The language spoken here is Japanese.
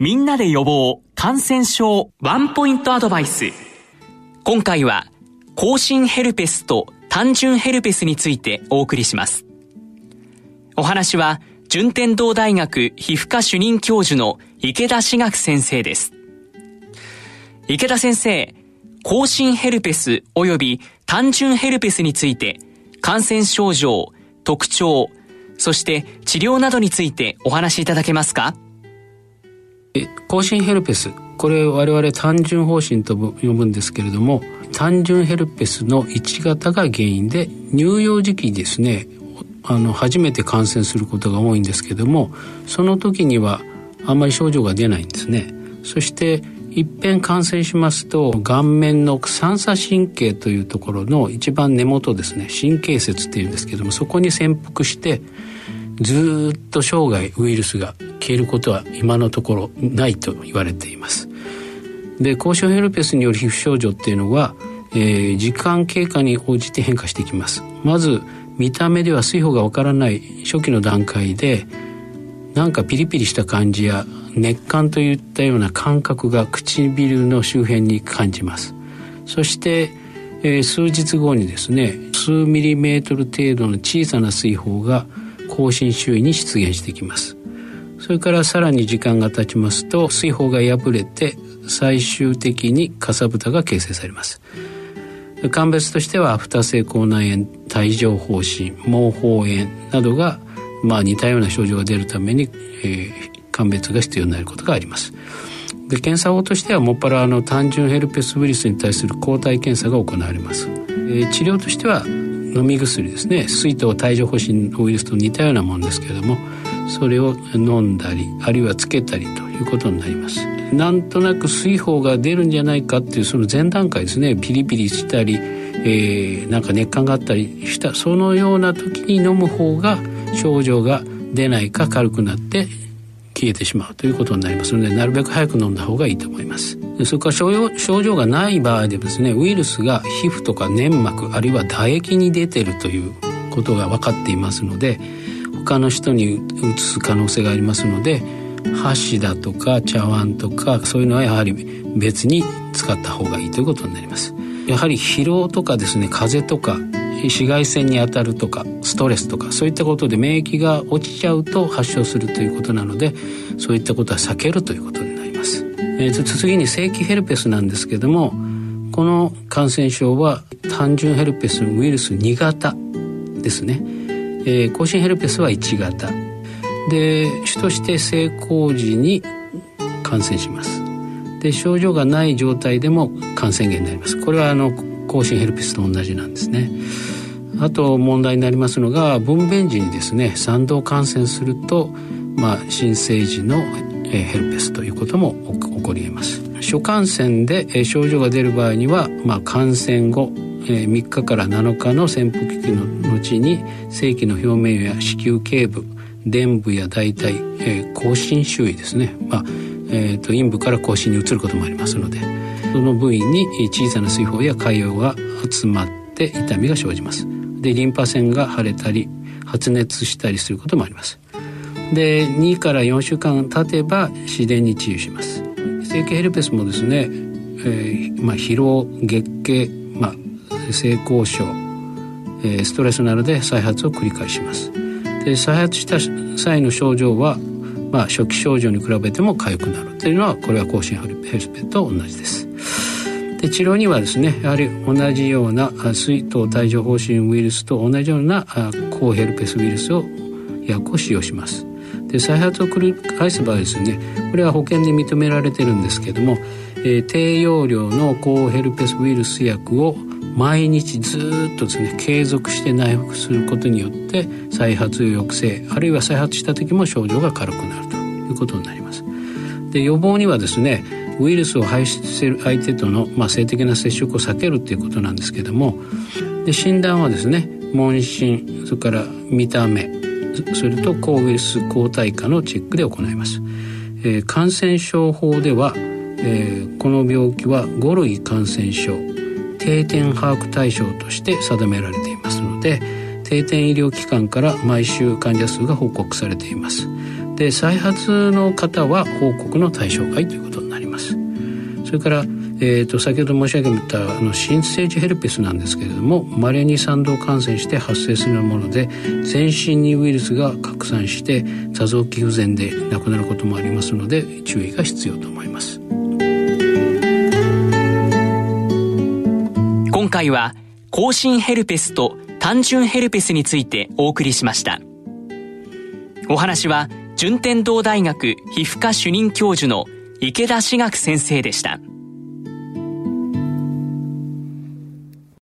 みんなで予防感染症ワンポイントアドバイス。今回は、甲診ヘルペスと単純ヘルペスについてお送りします。お話は、順天堂大学皮膚科主任教授の池田志学先生です。池田先生、甲診ヘルペス及び単純ヘルペスについて、感染症状、特徴、そして治療などについてお話しいただけますか？更新ヘルペス。これ我々単純方針と呼ぶんですけれども単純ヘルペスの1型が原因で乳幼児期にですねあの初めて感染することが多いんですけどもその時にはあんまり症状が出ないんですね。そしていっぺん感染しますと顔面の三叉神経というところの一番根元ですね神経節っていうんですけどもそこに潜伏してずっと生涯ウイルスが消えることは今のところないと言われています。で高症ヘルペスによる皮膚症状っていうのは、えー、時間経過に応じて変化していきます。まず見た目では水泡がわからない初期の段階でなんかピリピリした感じや熱感といったような感覚が唇の周辺に感じます。そして、えー、数日後にですね数ミリメートル程度の小さな水泡が更新周囲に出現してきます。それからさらに時間が経ちますと水泡が破れて最終的にかさぶたが形成されます。鑑別としてはアフター性口内炎帯状疱疹毛包炎などがまあ似たような症状が出るために、えー、鑑別が必要になることがあります。で検査法としてはもっぱらあの単純ヘルペスウイルスに対する抗体検査が行われます、えー、治療としては飲み薬ですね。水筒帯状疱疹ウイルスと似たようなものですけれどもそれを飲んだりあるいはつけたりということになります。なんとなく水泡が出るんじゃないかっていうその前段階ですね。ピリピリしたり、えー、なんか熱感があったりしたそのような時に飲む方が症状が出ないか軽くなって消えてしまうということになりますのでなるべく早く飲んだ方がいいと思います。それから症状がない場合でですねウイルスが皮膚とか粘膜あるいは唾液に出てるということが分かっていますので他の人にうつす可能性がありますので箸だとか茶碗とかそういうのはやはり別に使った方がいいということになります。やはり疲労とかですね風邪とか紫外線に当たるとかストレスとかそういったことで免疫が落ちちゃうと発症するということなのでそういったことは避けるということになります、えー、次に正規ヘルペスなんですけどもこの感染症は単純ヘルペスウイルス2型ですね、えー、甲子ヘルペスは1型。で主として成功時に感染します。で症状がない状態でも感染源になります。これはあの甲子ヘルペスと同じなんですね。あと問題になりますのが分娩時にですね産道感染すると、まあ、新生児のヘルペスということも起こり得ます。初感染で症状が出る場合には、まあ、感染後3日から7日の潜伏期の後に性器の表面や子宮頸部臀部や大腿、えー、口唇周囲ですね、まあえーと、陰部から口唇に移ることもありますのでその部位に小さな水泡や潰瘍が集まって痛みが生じます。でリンパ腺が腫れたり発熱したりすることもあります。で2から4週間経てば自然に治癒します性器ヘルペスもですね、えーまあ、疲労月経、まあ、性交渉、えー、ストレスなどで再発を繰り返しますで再発した際の症状は、まあ、初期症状に比べても痒くなるというのはこれは甲子園ヘルペスと同じです。で治療にはですねやはり同じような水筒帯状疱疹ウイルスと同じような抗ヘルペスウイルスを薬を使用します。で再発を繰り返す場合ですねこれは保険で認められてるんですけども、えー、低用量の抗ヘルペスウイルス薬を毎日ずっとですね継続して内服することによって再発抑制あるいは再発した時も症状が軽くなるということになります。で予防にはですねウイルスを排出する相手との、まあ、性的な接触を避けるということなんですけどもで診断はですね問診それから見た目それと抗ウイルス抗体価のチェックで行います、えー、感染症法では、えー、この病気は5類感染症定点把握対象として定められていますので定点医療機関から毎週患者数が報告されています。で再発の方は報告の対象外ということになります。それからえーと、先ほど申し上げたあの新生児ヘルペスなんですけれどもまれに賛同感染して発生するもので全身にウイルスが拡散して座臓器不全で亡くなることもありますので注意が必要と思います。今回は更新ヘルペスと単純ヘルペスについてお送りしました。お話は順天堂大学皮膚科主任教授の池田志学先生でした。